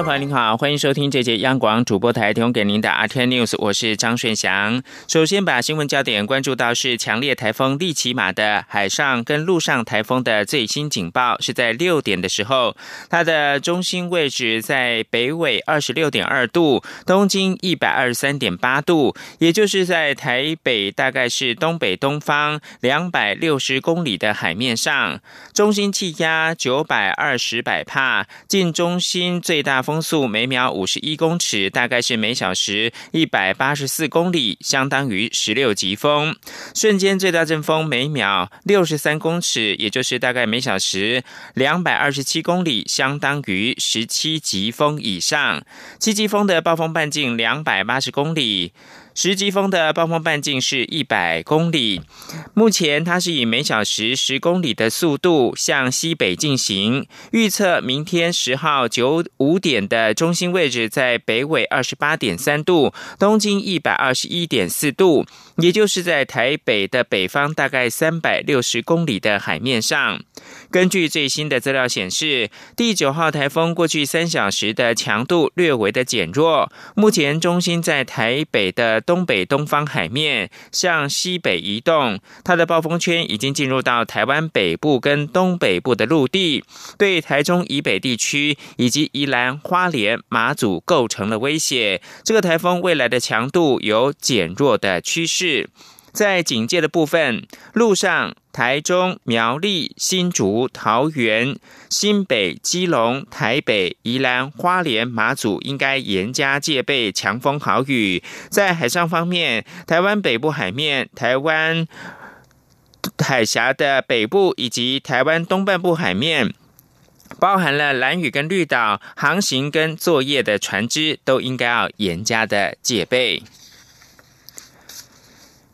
朋友您好，欢迎收听这节央广主播台提供给您的 RT News，我是张顺祥。首先把新闻焦点关注到是强烈台风利奇马的海上跟陆上台风的最新警报，是在六点的时候，它的中心位置在北纬二十六点二度，东经一百二十三点八度，也就是在台北大概是东北东方两百六十公里的海面上，中心气压九百二十百帕，近中心最大风。速每秒五十一公尺，大概是每小时一百八十四公里，相当于十六级风。瞬间最大阵风每秒六十三公尺，也就是大概每小时两百二十七公里，相当于十七级风以上。七级风的暴风半径两百八十公里。十级风的暴风半径是一百公里，目前它是以每小时十公里的速度向西北进行。预测明天十号九五点的中心位置在北纬二十八点三度，东经一百二十一点四度，也就是在台北的北方大概三百六十公里的海面上。根据最新的资料显示，第九号台风过去三小时的强度略微的减弱，目前中心在台北的东北东方海面向西北移动，它的暴风圈已经进入到台湾北部跟东北部的陆地，对台中以北地区以及宜兰花莲马祖构成了威胁。这个台风未来的强度有减弱的趋势。是在警戒的部分，路上台中、苗栗、新竹、桃园、新北、基隆、台北、宜兰花莲、马祖应该严加戒备强风豪雨。在海上方面，台湾北部海面、台湾海峡的北部以及台湾东半部海面，包含了蓝屿跟绿岛航行跟作业的船只，都应该要严加的戒备。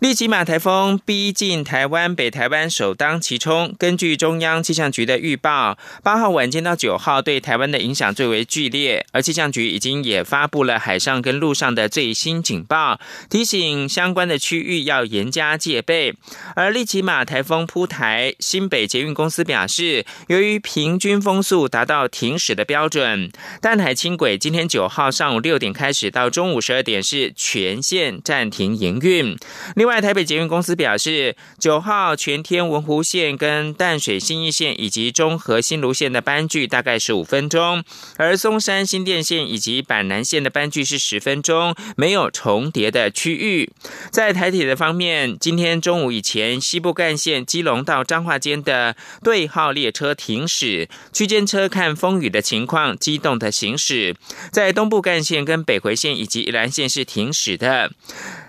利奇马台风逼近台湾，北台湾首当其冲。根据中央气象局的预报，八号晚间到九号对台湾的影响最为剧烈，而气象局已经也发布了海上跟陆上的最新警报，提醒相关的区域要严加戒备。而利奇马台风扑台，新北捷运公司表示，由于平均风速达到停驶的标准，淡海轻轨今天九号上午六点开始到中午十二点是全线暂停营运。另另外，台北捷运公司表示，九号全天文湖线跟淡水新义线以及中和新芦线的班距大概十五分钟，而松山新店线以及板南线的班距是十分钟，没有重叠的区域。在台铁的方面，今天中午以前，西部干线基隆到彰化间的对号列车停驶，区间车看风雨的情况机动的行驶。在东部干线跟北回线以及宜兰线是停驶的。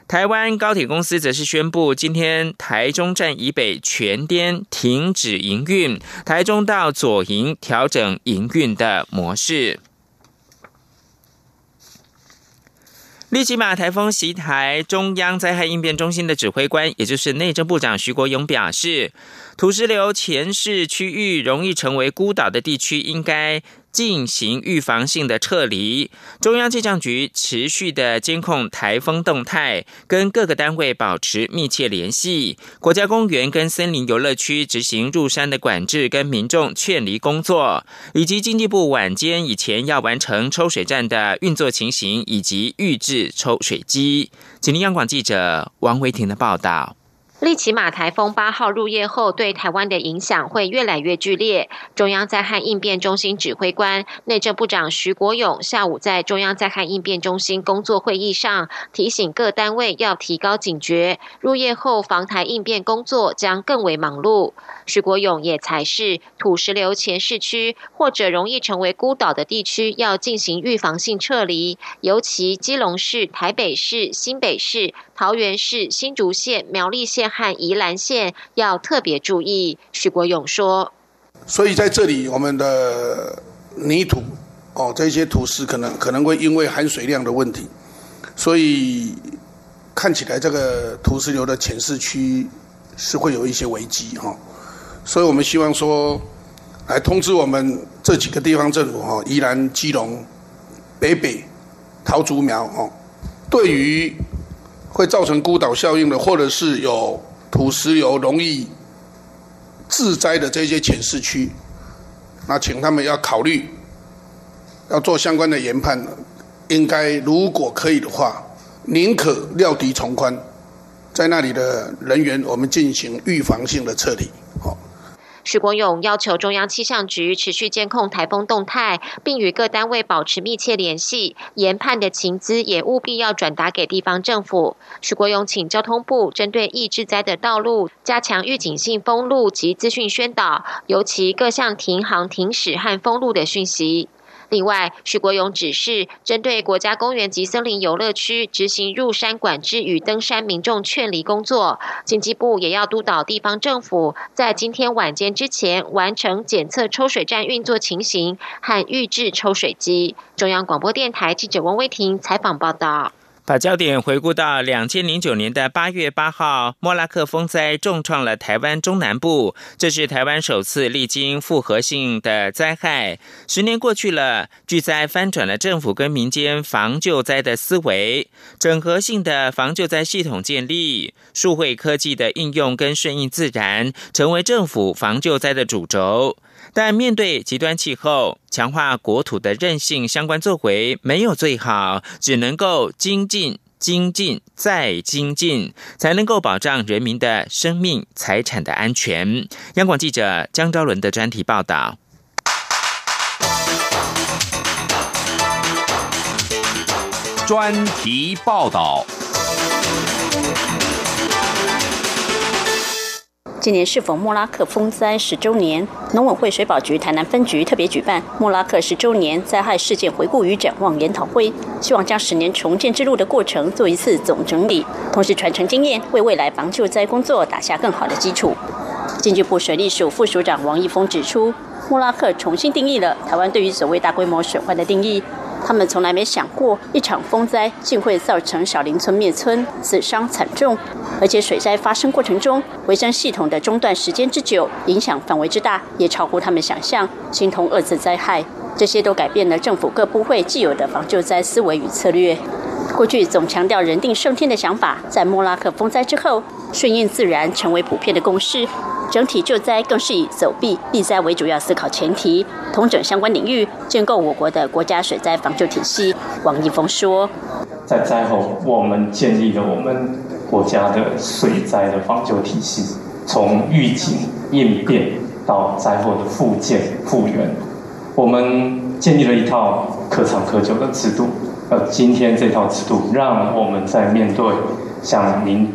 台湾高铁公司则是宣布，今天台中站以北全颠停止营运，台中到左营调整营运的模式。利奇马台风袭台，中央灾害应变中心的指挥官，也就是内政部长徐国勇表示，土石流前市区域容易成为孤岛的地区，应该。进行预防性的撤离，中央气象局持续的监控台风动态，跟各个单位保持密切联系。国家公园跟森林游乐区执行入山的管制跟民众劝离工作，以及经济部晚间以前要完成抽水站的运作情形以及预制抽水机。吉林央广记者王维婷的报道。利奇马台风八号入夜后，对台湾的影响会越来越剧烈。中央灾害应变中心指挥官、内政部长徐国勇下午在中央灾害应变中心工作会议上，提醒各单位要提高警觉。入夜后防台应变工作将更为忙碌。徐国勇也才是土石流前市区或者容易成为孤岛的地区，要进行预防性撤离。尤其基隆市、台北市、新北市、桃园市、新竹县、苗栗县。和宜兰县要特别注意，许国勇说。所以在这里，我们的泥土哦，这些土石可能可能会因为含水量的问题，所以看起来这个土石流的浅市区是会有一些危机哈。所以我们希望说，来通知我们这几个地方政府哈，宜兰、基隆、北北桃竹苗哦，对于会造成孤岛效应的，或者是有土石油容易致灾的这些浅市区，那请他们要考虑要做相关的研判，应该如果可以的话，宁可料敌从宽，在那里的人员我们进行预防性的撤离。许国勇要求中央气象局持续监控台风动态，并与各单位保持密切联系，研判的情资也务必要转达给地方政府。许国勇请交通部针对易致灾的道路加强预警性封路及资讯宣导，尤其各项停航、停驶和封路的讯息。另外，徐国勇指示，针对国家公园及森林游乐区执行入山管制与登山民众劝离工作。经济部也要督导地方政府，在今天晚间之前完成检测抽水站运作情形和预制抽水机。中央广播电台记者温威婷采访报道。把焦点回顾到两千零九年的八月八号，莫拉克风灾重创了台湾中南部，这是台湾首次历经复合性的灾害。十年过去了，巨灾翻转了政府跟民间防救灾的思维，整合性的防救灾系统建立，数位科技的应用跟顺应自然，成为政府防救灾的主轴。但面对极端气候，强化国土的韧性相关作为没有最好，只能够精进、精进再精进，才能够保障人民的生命财产的安全。央广记者江昭伦的专题报道。专题报道。今年是否莫拉克风灾十周年？农委会水保局台南分局特别举办莫拉克十周年灾害事件回顾与展望研讨会，希望将十年重建之路的过程做一次总整理，同时传承经验，为未来防救灾工作打下更好的基础。经济部水利署副署长王义峰指出，莫拉克重新定义了台湾对于所谓大规模损坏的定义。他们从来没想过，一场风灾竟会造成小林村灭村，死伤惨重，而且水灾发生过程中，维生系统的中断时间之久，影响范围之大，也超乎他们想象，形同二次灾害。这些都改变了政府各部会既有的防救灾思维与策略。过去总强调人定胜天的想法，在莫拉克风灾之后，顺应自然成为普遍的共识。整体救灾更是以走避避灾为主要思考前提，同整相关领域，建构我国的国家水灾防救体系。王一峰说：“在灾后，我们建立了我们国家的水灾的防救体系，从预警应变到灾后的复建复原，我们建立了一套可长可久的制度。呃今天这套制度，让我们在面对像您。”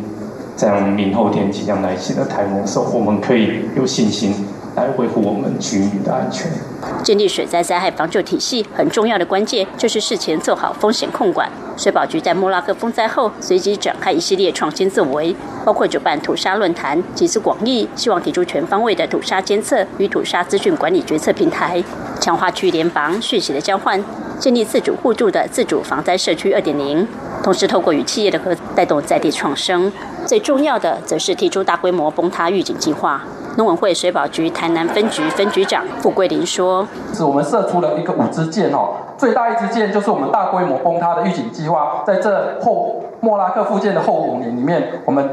这样明后天即将来袭的台风时候，我们可以有信心来维护我们居民的安全。建立水灾灾害防救体系很重要的关键，就是事前做好风险控管。水保局在莫拉克风灾后，随即展开一系列创新作为，包括举办土沙论坛，集思广益，希望提出全方位的土沙监测与土沙资讯管理决策平台，强化区域联防讯息的交换，建立自主互助的自主防灾社区二点零。同时，透过与企业的合带动在地创生。最重要的，则是提出大规模崩塌预警计划。农委会水保局台南分局分局长傅桂林说：“是我们射出了一个五支箭哦，最大一支箭就是我们大规模崩塌的预警计划，在这后莫拉克附件的后五年里面，我们。”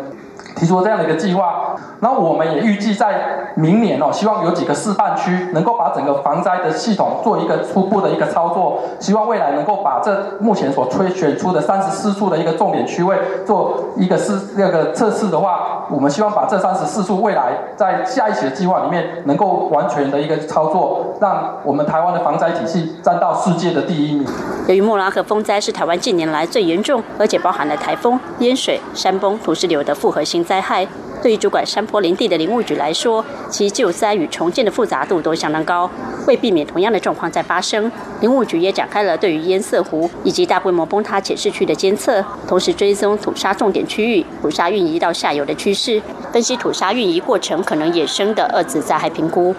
提出这样的一个计划，那我们也预计在明年哦，希望有几个示范区能够把整个防灾的系统做一个初步的一个操作，希望未来能够把这目前所推选出的三十四处的一个重点区位做一个试那个测试的话，我们希望把这三十四处未来在下一期的计划里面能够完全的一个操作，让我们台湾的防灾体系占到世界的第一名。由于莫拉克风灾是台湾近年来最严重，而且包含了台风、淹水、山崩、土石流的复合性。灾灾害对于主管山坡林地的林务局来说，其救灾与重建的复杂度都相当高。为避免同样的状况再发生，林务局也展开了对于堰塞湖以及大规模崩塌浅市区的监测，同时追踪土沙重点区域、土沙运移到下游的趋势，分析土沙运移过程可能衍生的二次灾害评估。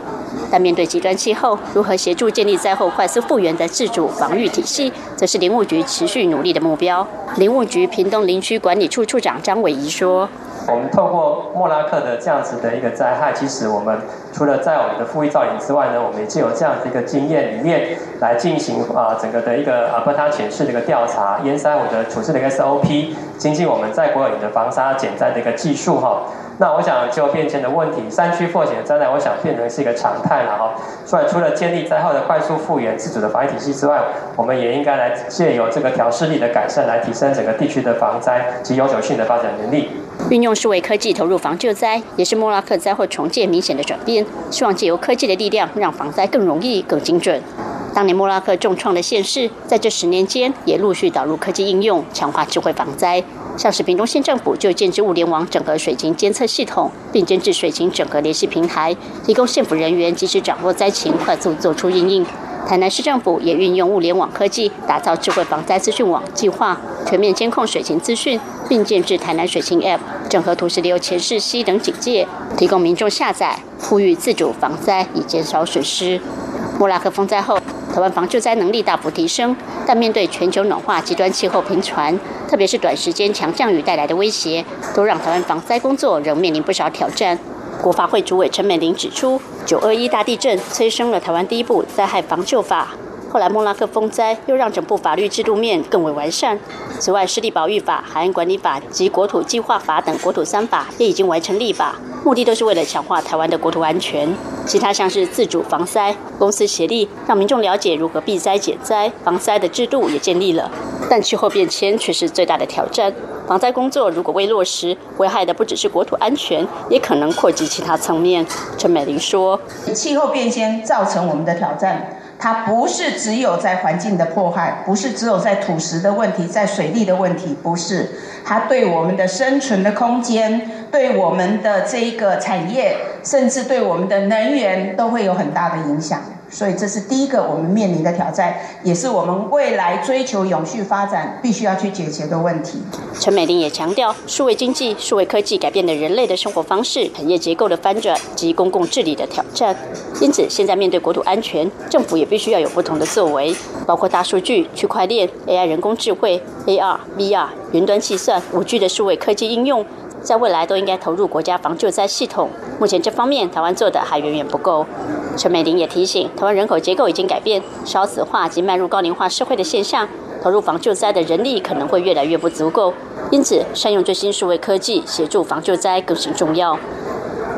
但面对极端气候，如何协助建立灾后快速复原的自主防御体系，则是林务局持续努力的目标。林务局屏东林区管理处处长张伟仪说。我们透过莫拉克的这样子的一个灾害，其实我们除了在我们的复议造影之外呢，我们也借由这样的一个经验里面来进行啊整个的一个啊波他检视的一个调查，淹灾我的处置的一个 SOP，精进我们在国有的防沙减灾的一个技术哈。那我想就变迁的问题，山区破险的灾难，我想变成是一个常态了哈。所以除了建立灾后的快速复原、自主的防疫体系之外，我们也应该来借由这个调试力的改善，来提升整个地区的防灾及永久性的发展能力。运用数位科技投入防救灾，也是莫拉克灾后重建明显的转变。希望借由科技的力量，让防灾更容易、更精准。当年莫拉克重创的县市，在这十年间也陆续导入科技应用，强化智慧防灾。像是屏东县政府就建置物联网整合水情监测系统，并建置水情整合联系平台，提供县府人员及时掌握灾情，快速做出应应。台南市政府也运用物联网科技，打造智慧防灾资讯网计划，全面监控水情资讯，并建置台南水情 App，整合土石流、前世溪等警戒，提供民众下载，呼吁自主防灾，以减少损失。莫拉克风灾后。台湾防救灾能力大幅提升，但面对全球暖化、极端气候频传，特别是短时间强降雨带来的威胁，都让台湾防灾工作仍面临不少挑战。国发会主委陈美玲指出，九二一大地震催生了台湾第一部灾害防救法。后来莫拉克风灾又让整部法律制度面更为完善。此外，湿地保育法、海岸管理法及国土计划法等国土三法也已经完成立法，目的都是为了强化台湾的国土安全。其他像是自主防灾、公司协力，让民众了解如何避灾减灾、防灾的制度也建立了。但气候变迁却是最大的挑战。防灾工作如果未落实，危害的不只是国土安全，也可能扩及其他层面。陈美玲说：“气候变迁造成我们的挑战。”它不是只有在环境的破坏，不是只有在土石的问题，在水利的问题，不是。它对我们的生存的空间，对我们的这一个产业，甚至对我们的能源，都会有很大的影响。所以这是第一个我们面临的挑战，也是我们未来追求永续发展必须要去解决的问题。陈美玲也强调，数位经济、数位科技改变了人类的生活方式、产业结构的翻转及公共治理的挑战。因此，现在面对国土安全，政府也必须要有不同的作为，包括大数据、区块链、AI、人工智慧、AR、VR、云端计算、五 G 的数位科技应用。在未来都应该投入国家防救灾系统。目前这方面台湾做的还远远不够。陈美玲也提醒，台湾人口结构已经改变，少子化及迈入高龄化社会的现象，投入防救灾的人力可能会越来越不足够。因此，善用最新数位科技协助防救灾更形重要。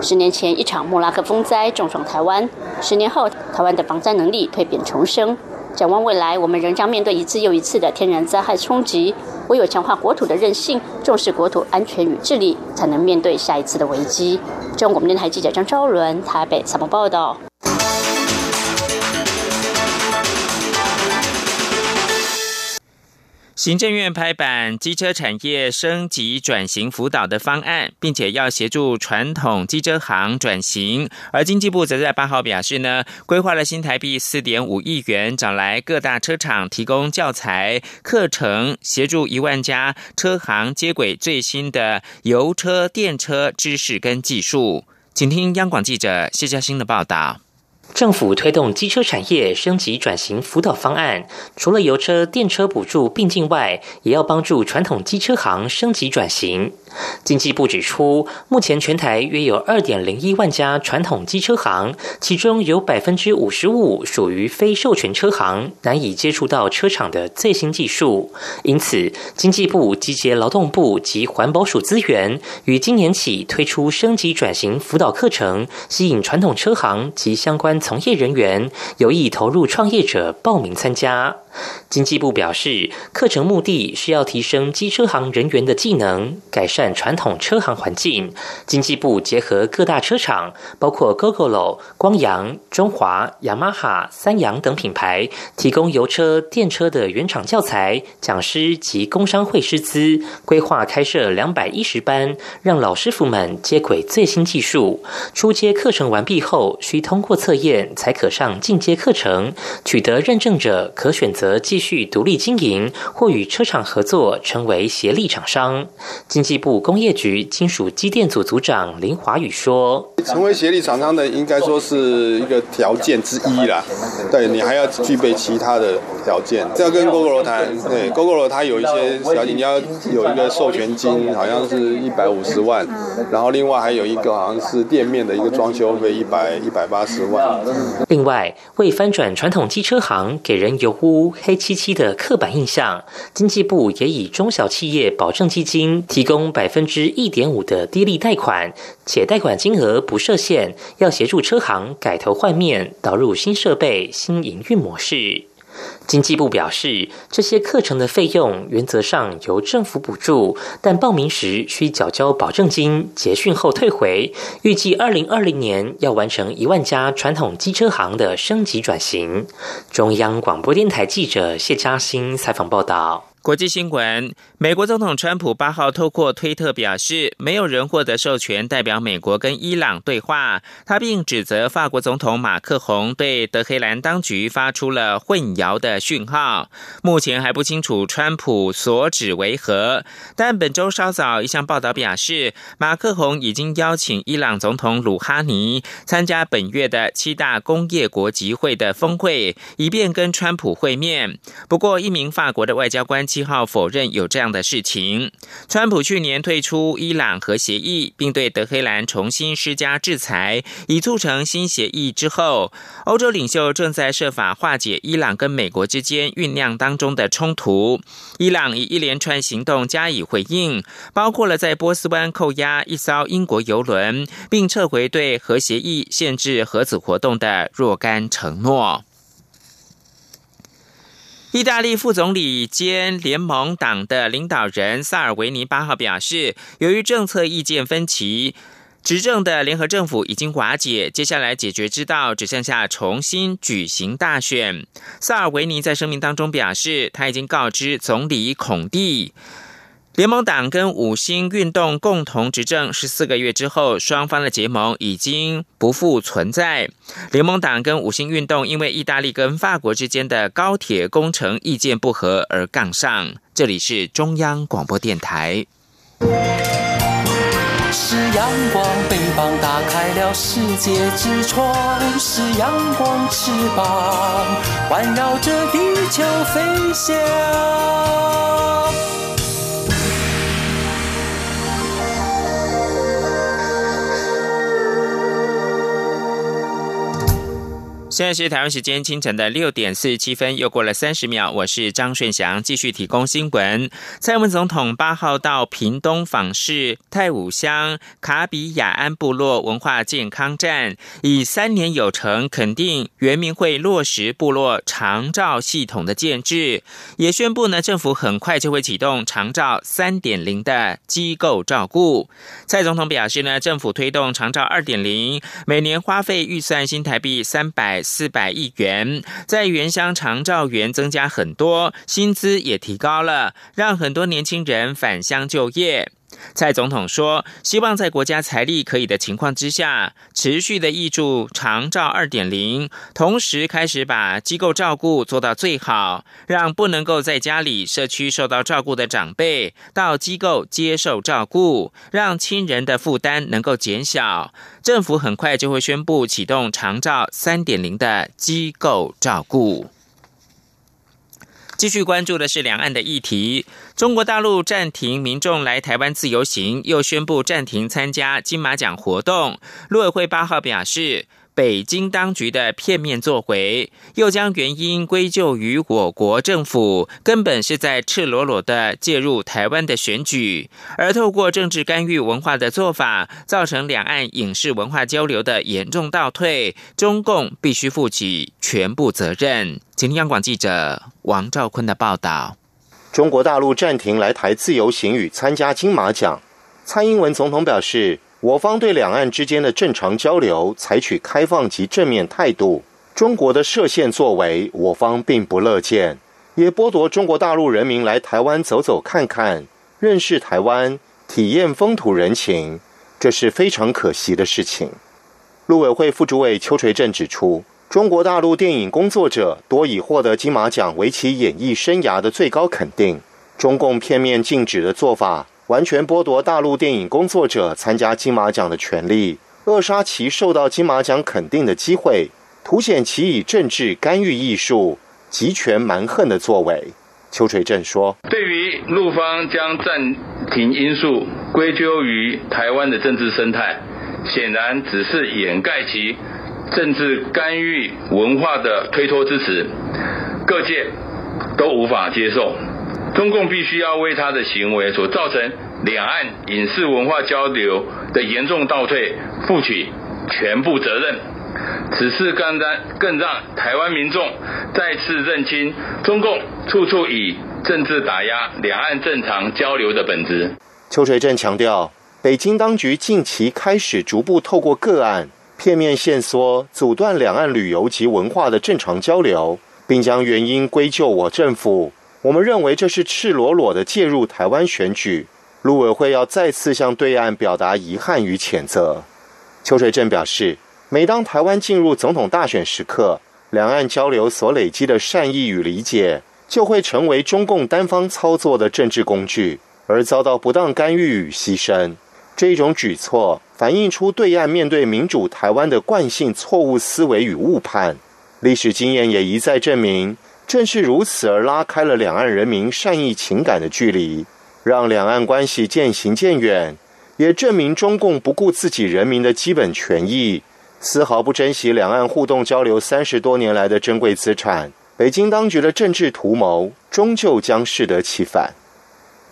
十年前一场莫拉克风灾重创台湾，十年后台湾的防灾能力蜕变重生。展望未来，我们仍将面对一次又一次的天然灾害冲击。唯有强化国土的韧性，重视国土安全与治理，才能面对下一次的危机。中国电台记者张昭伦台北采访报道。行政院拍板机车产业升级转型辅导的方案，并且要协助传统机车行转型。而经济部则在八号表示呢，规划了新台币四点五亿元，找来各大车厂提供教材课程，协助一万家车行接轨最新的油车、电车知识跟技术。请听央广记者谢嘉欣的报道。政府推动机车产业升级转型辅导方案，除了油车、电车补助并进外，也要帮助传统机车行升级转型。经济部指出，目前全台约有二点零一万家传统机车行，其中有百分之五十五属于非授权车行，难以接触到车厂的最新技术。因此，经济部集结劳动部及环保署资源，于今年起推出升级转型辅导课程，吸引传统车行及相关从业人员有意投入创业者报名参加。经济部表示，课程目的是要提升机车行人员的技能，改善传统车行环境。经济部结合各大车厂，包括 GoGoLo、光阳、中华、雅马哈、三洋等品牌，提供油车、电车的原厂教材、讲师及工商会师资，规划开设两百一十班，让老师傅们接轨最新技术。初阶课程完毕后，需通过测验才可上进阶课程，取得认证者可选择。择继续独立经营，或与车厂合作，成为协力厂商。经济部工业局金属机电组组长林华宇说：“成为协力厂商的，应该说是一个条件之一啦。对你还要具备其他的条件。这要跟 GoGo 谈，对 GoGo 它有一些条件，你要有一个授权金，好像是一百五十万，然后另外还有一个好像是店面的一个装修费一百一百八十万。另外，为翻转传统机车行给人油污黑漆漆的刻板印象，经济部也以中小企业保证基金提供百分之一点五的低利贷款，且贷款金额不设限，要协助车行改头换面，导入新设备、新营运模式。经济部表示，这些课程的费用原则上由政府补助，但报名时需缴交保证金，结训后退回。预计二零二零年要完成一万家传统机车行的升级转型。中央广播电台记者谢嘉欣采访报道。国际新闻：美国总统川普八号透过推特表示，没有人获得授权代表美国跟伊朗对话。他并指责法国总统马克宏对德黑兰当局发出了混淆的讯号。目前还不清楚川普所指为何，但本周稍早一项报道表示，马克宏已经邀请伊朗总统鲁哈尼参加本月的七大工业国集会的峰会，以便跟川普会面。不过，一名法国的外交官。七号否认有这样的事情。川普去年退出伊朗核协议，并对德黑兰重新施加制裁，以促成新协议之后，欧洲领袖正在设法化解伊朗跟美国之间酝酿当中的冲突。伊朗以一连串行动加以回应，包括了在波斯湾扣押一艘英国游轮，并撤回对核协议限制核子活动的若干承诺。意大利副总理兼联盟党的领导人萨尔维尼八号表示，由于政策意见分歧，执政的联合政府已经瓦解，接下来解决之道只剩下重新举行大选。萨尔维尼在声明当中表示，他已经告知总理孔蒂。联盟党跟五星运动共同执政十四个月之后，双方的结盟已经不复存在。联盟党跟五星运动因为意大利跟法国之间的高铁工程意见不合而杠上。这里是中央广播电台。是阳光，翅膀打开了世界之窗；是阳光，翅膀环绕着地球飞翔。现在是台湾时间清晨的六点四十七分，又过了三十秒。我是张顺祥，继续提供新闻。蔡英文总统八号到屏东访视太武乡卡比亚安部落文化健康站，以三年有成肯定原民会落实部落长照系统的建制，也宣布呢政府很快就会启动长照三点零的机构照顾。蔡总统表示呢，政府推动长照二点零，每年花费预算新台币三百。四百亿元，在原乡长照员增加很多，薪资也提高了，让很多年轻人返乡就业。蔡总统说：“希望在国家财力可以的情况之下，持续的挹注长照二点零，同时开始把机构照顾做到最好，让不能够在家里社区受到照顾的长辈到机构接受照顾，让亲人的负担能够减小。政府很快就会宣布启动长照三点零的机构照顾。”继续关注的是两岸的议题。中国大陆暂停民众来台湾自由行，又宣布暂停参加金马奖活动。陆委会八号表示。北京当局的片面作为，又将原因归咎于我国政府，根本是在赤裸裸的介入台湾的选举，而透过政治干预文化的做法，造成两岸影视文化交流的严重倒退，中共必须负起全部责任。请听央广记者王兆坤的报道：中国大陆暂停来台自由行与参加金马奖，蔡英文总统表示。我方对两岸之间的正常交流采取开放及正面态度。中国的设限作为，我方并不乐见，也剥夺中国大陆人民来台湾走走看看、认识台湾、体验风土人情，这是非常可惜的事情。陆委会副主委邱垂正指出。中国大陆电影工作者多已获得金马奖为其演艺生涯的最高肯定。中共片面禁止的做法，完全剥夺大陆电影工作者参加金马奖的权利，扼杀其受到金马奖肯定的机会，凸显其以政治干预艺术、集权蛮横的作为。邱垂正说：“对于陆方将暂停因素归咎于台湾的政治生态，显然只是掩盖其。”政治干预文化的推脱之词，各界都无法接受。中共必须要为他的行为所造成两岸影视文化交流的严重倒退负起全部责任。此事更让更让台湾民众再次认清中共处处以政治打压两岸正常交流的本质。邱垂正强调，北京当局近期开始逐步透过个案。片面线索阻断两岸旅游及文化的正常交流，并将原因归咎我政府。我们认为这是赤裸裸的介入台湾选举。陆委会要再次向对岸表达遗憾与谴责。邱水正表示，每当台湾进入总统大选时刻，两岸交流所累积的善意与理解，就会成为中共单方操作的政治工具，而遭到不当干预与牺牲。这种举措反映出对岸面对民主台湾的惯性错误思维与误判，历史经验也一再证明，正是如此而拉开了两岸人民善意情感的距离，让两岸关系渐行渐远，也证明中共不顾自己人民的基本权益，丝毫不珍惜两岸互动交流三十多年来的珍贵资产。北京当局的政治图谋终究将适得其反。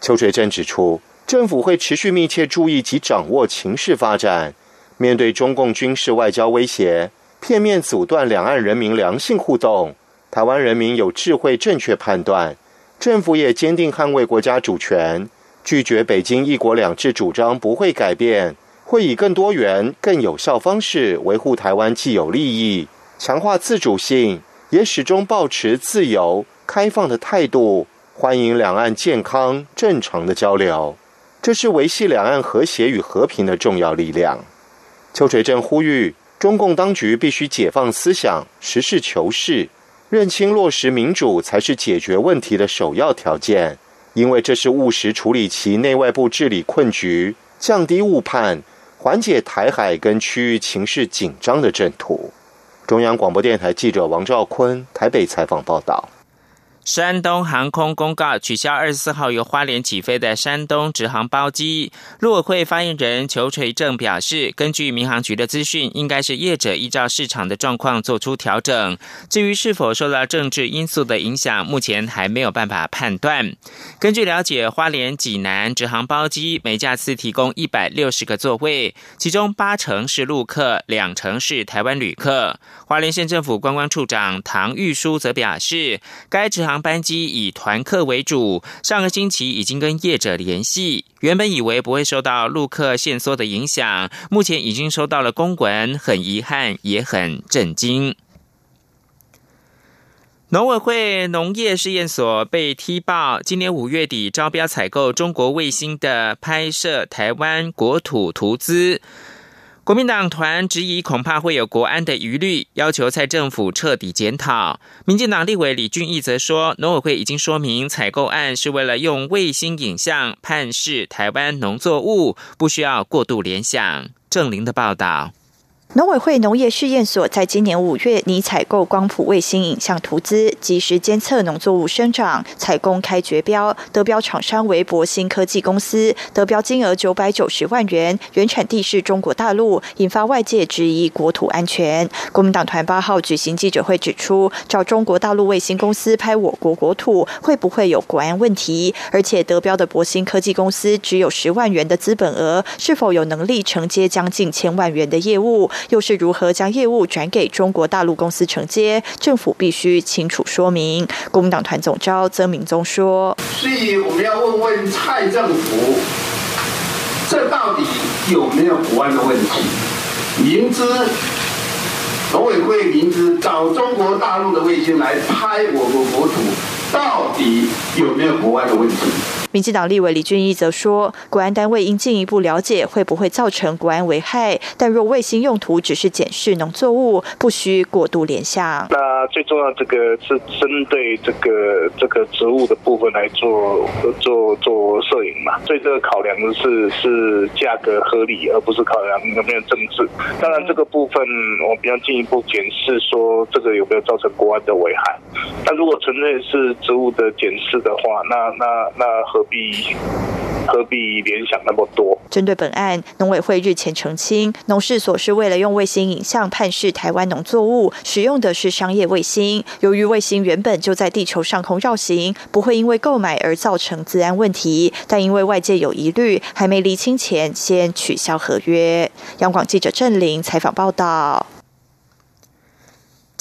邱水正指出。政府会持续密切注意及掌握情势发展，面对中共军事外交威胁，片面阻断两岸人民良性互动。台湾人民有智慧正确判断，政府也坚定捍卫国家主权，拒绝北京一国两制主张不会改变，会以更多元、更有效方式维护台湾既有利益，强化自主性，也始终保持自由开放的态度，欢迎两岸健康正常的交流。这是维系两岸和谐与和平的重要力量。邱垂正呼吁，中共当局必须解放思想，实事求是，认清落实民主才是解决问题的首要条件，因为这是务实处理其内外部治理困局、降低误判、缓解台海跟区域情势紧张的正途。中央广播电台记者王兆坤台北采访报道。山东航空公告取消二十四号由花莲起飞的山东直航包机。陆委会发言人裘垂正表示，根据民航局的资讯，应该是业者依照市场的状况做出调整。至于是否受到政治因素的影响，目前还没有办法判断。根据了解，花莲济南直航包机每架次提供一百六十个座位，其中八成是陆客，两成是台湾旅客。花莲县政府观光处长唐玉书则表示，该直航。航班机以团客为主，上个星期已经跟业者联系，原本以为不会受到陆客限缩的影响，目前已经收到了公文，很遗憾，也很震惊。农委会农业试验所被踢爆，今年五月底招标采购中国卫星的拍摄台湾国土图资。国民党团质疑，恐怕会有国安的疑虑，要求蔡政府彻底检讨。民进党立委李俊毅则说，农委会已经说明，采购案是为了用卫星影像判视台湾农作物，不需要过度联想。郑玲的报道。农委会农业试验所在今年五月拟采购光谱卫星影像图资，及时监测农作物生长，采公开绝标，得标厂商为博兴科技公司，得标金额九百九十万元，原产地是中国大陆，引发外界质疑国土安全。国民党团八号举行记者会指出，找中国大陆卫星公司拍我国国土，会不会有国安问题？而且得标的博兴科技公司只有十万元的资本额，是否有能力承接将近千万元的业务？又是如何将业务转给中国大陆公司承接？政府必须清楚说明。国民党团总召曾明宗说：“所以我们要问问蔡政府，这到底有没有国安的问题？明知农委会明知找中国大陆的卫星来拍我国国土，到底有没有国安的问题？”民进党立委李俊毅则说，国安单位应进一步了解会不会造成国安危害，但若卫星用途只是检视农作物，不需过度联想。那最重要，这个是针对这个这个植物的部分来做做做摄影嘛，所以这个考量的是是价格合理，而不是考量有没有政治。当然，这个部分我比较进一步检视说，这个有没有造成国安的危害。那如果纯粹是植物的检视的话，那那那何必？何必联想那么多？针对本案，农委会日前澄清，农事所是为了用卫星影像判视台湾农作物，使用的是商业卫星。由于卫星原本就在地球上空绕行，不会因为购买而造成治安问题。但因为外界有疑虑，还没厘清前，先取消合约。央广记者郑玲采访报道。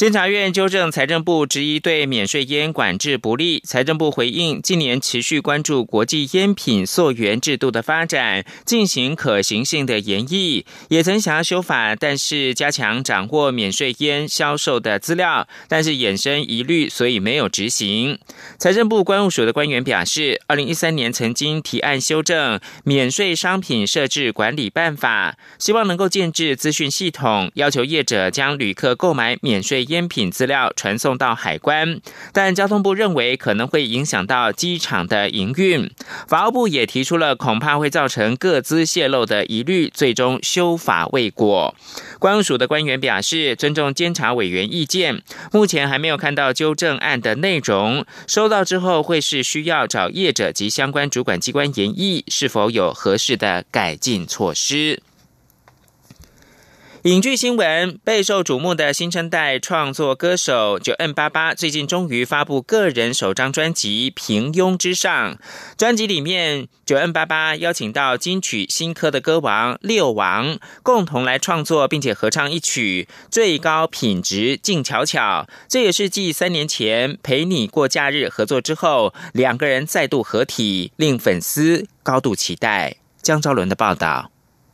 监察院纠正财政部质疑对免税烟管制不力。财政部回应，近年持续关注国际烟品溯源制度的发展，进行可行性的研议，也曾想要修法，但是加强掌握免税烟销售的资料，但是衍生疑虑，所以没有执行。财政部关务署的官员表示，二零一三年曾经提案修正免税商品设置管理办法，希望能够建制资讯系统，要求业者将旅客购买免税。烟品资料传送到海关，但交通部认为可能会影响到机场的营运。法务部也提出了恐怕会造成各资泄露的疑虑，最终修法未果。关署的官员表示，尊重监察委员意见，目前还没有看到纠正案的内容。收到之后，会是需要找业者及相关主管机关研议，是否有合适的改进措施。影剧新闻备受瞩目的新生代创作歌手九 N 八八最近终于发布个人首张专辑《平庸之上》。专辑里面，九 N 八八邀请到金曲新科的歌王六王共同来创作，并且合唱一曲《最高品质静悄悄》。这也是继三年前陪你过假日合作之后，两个人再度合体，令粉丝高度期待。江昭伦的报道。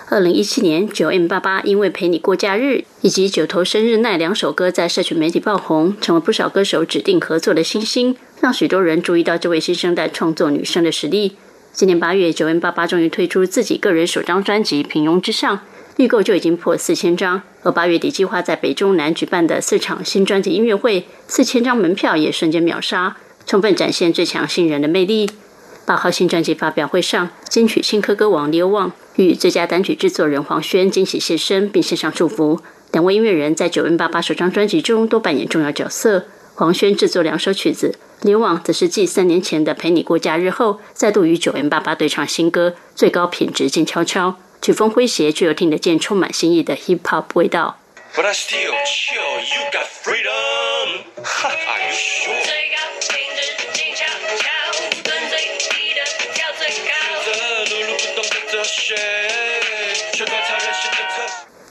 二零一七年，九 M 八八因为陪你过假日以及九头生日那两首歌在社群媒体爆红，成为不少歌手指定合作的新星，让许多人注意到这位新生代创作女生的实力。今年八月，九 M 八八终于推出自己个人首张专辑《平庸之上》，预购就已经破四千张，而八月底计划在北中南举办的四场新专辑音乐会，四千张门票也瞬间秒杀，充分展现最强新人的魅力。八号新专辑发表会上，金曲新科歌王刘旺与最佳单曲制作人黄轩惊喜现身，并献上祝福。两位音乐人在九 N 八八首张专辑中都扮演重要角色。黄轩制作两首曲子，刘旺则是继三年前的《陪你过假日》后，再度与九 N 八八对唱新歌《最高品质静悄悄》，曲风诙谐，却又听得见充满新意的 hip hop 味道。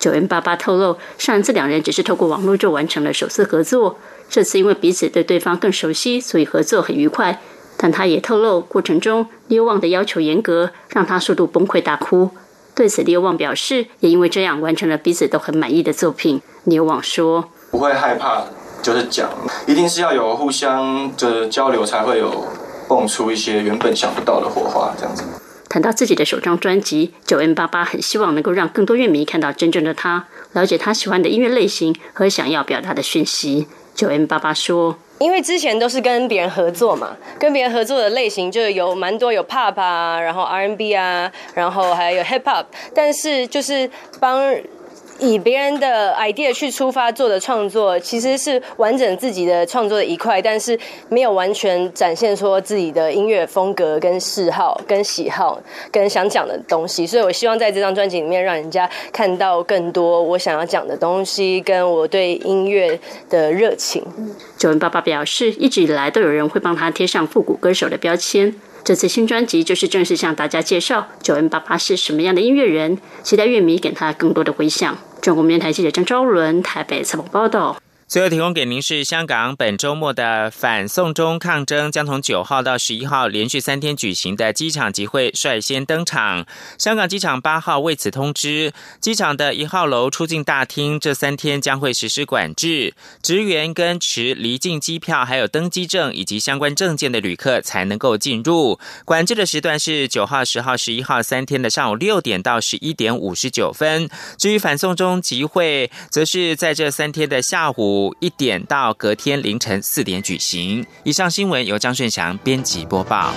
九 N 八八透露，上一次两人只是透过网络就完成了首次合作。这次因为彼此对对方更熟悉，所以合作很愉快。但他也透露，过程中刘旺的要求严格，让他速度崩溃大哭。对此，刘旺表示，也因为这样完成了彼此都很满意的作品。刘旺说：“不会害怕，就是讲，一定是要有互相的交流，才会有蹦出一些原本想不到的火花，这样子。”谈到自己的首张专辑，九 N 八八很希望能够让更多乐迷看到真正的他，了解他喜欢的音乐类型和想要表达的讯息。九 N 八八说：“因为之前都是跟别人合作嘛，跟别人合作的类型就有蛮多，有 Pop 啊，然后 R&B 啊，然后还有 Hip Hop，但是就是帮。”以别人的 idea 去出发做的创作，其实是完整自己的创作的一块，但是没有完全展现说自己的音乐风格、跟嗜好、跟喜好、跟想讲的东西。所以我希望在这张专辑里面，让人家看到更多我想要讲的东西，跟我对音乐的热情。九文爸爸表示，一直以来都有人会帮他贴上复古歌手的标签。这次新专辑就是正式向大家介绍九 N 八八是什么样的音乐人，期待乐迷给他更多的回响。中国电台记者张昭伦台北采访报道。最后提供给您是香港本周末的反送中抗争将从九号到十一号连续三天举行的机场集会率先登场。香港机场八号为此通知，机场的一号楼出境大厅这三天将会实施管制，职员跟持离境机票、还有登机证以及相关证件的旅客才能够进入。管制的时段是九号、十号、十一号三天的上午六点到十一点五十九分。至于反送中集会，则是在这三天的下午一点到隔天凌晨四点举行。以上新闻由张炫祥编辑播报。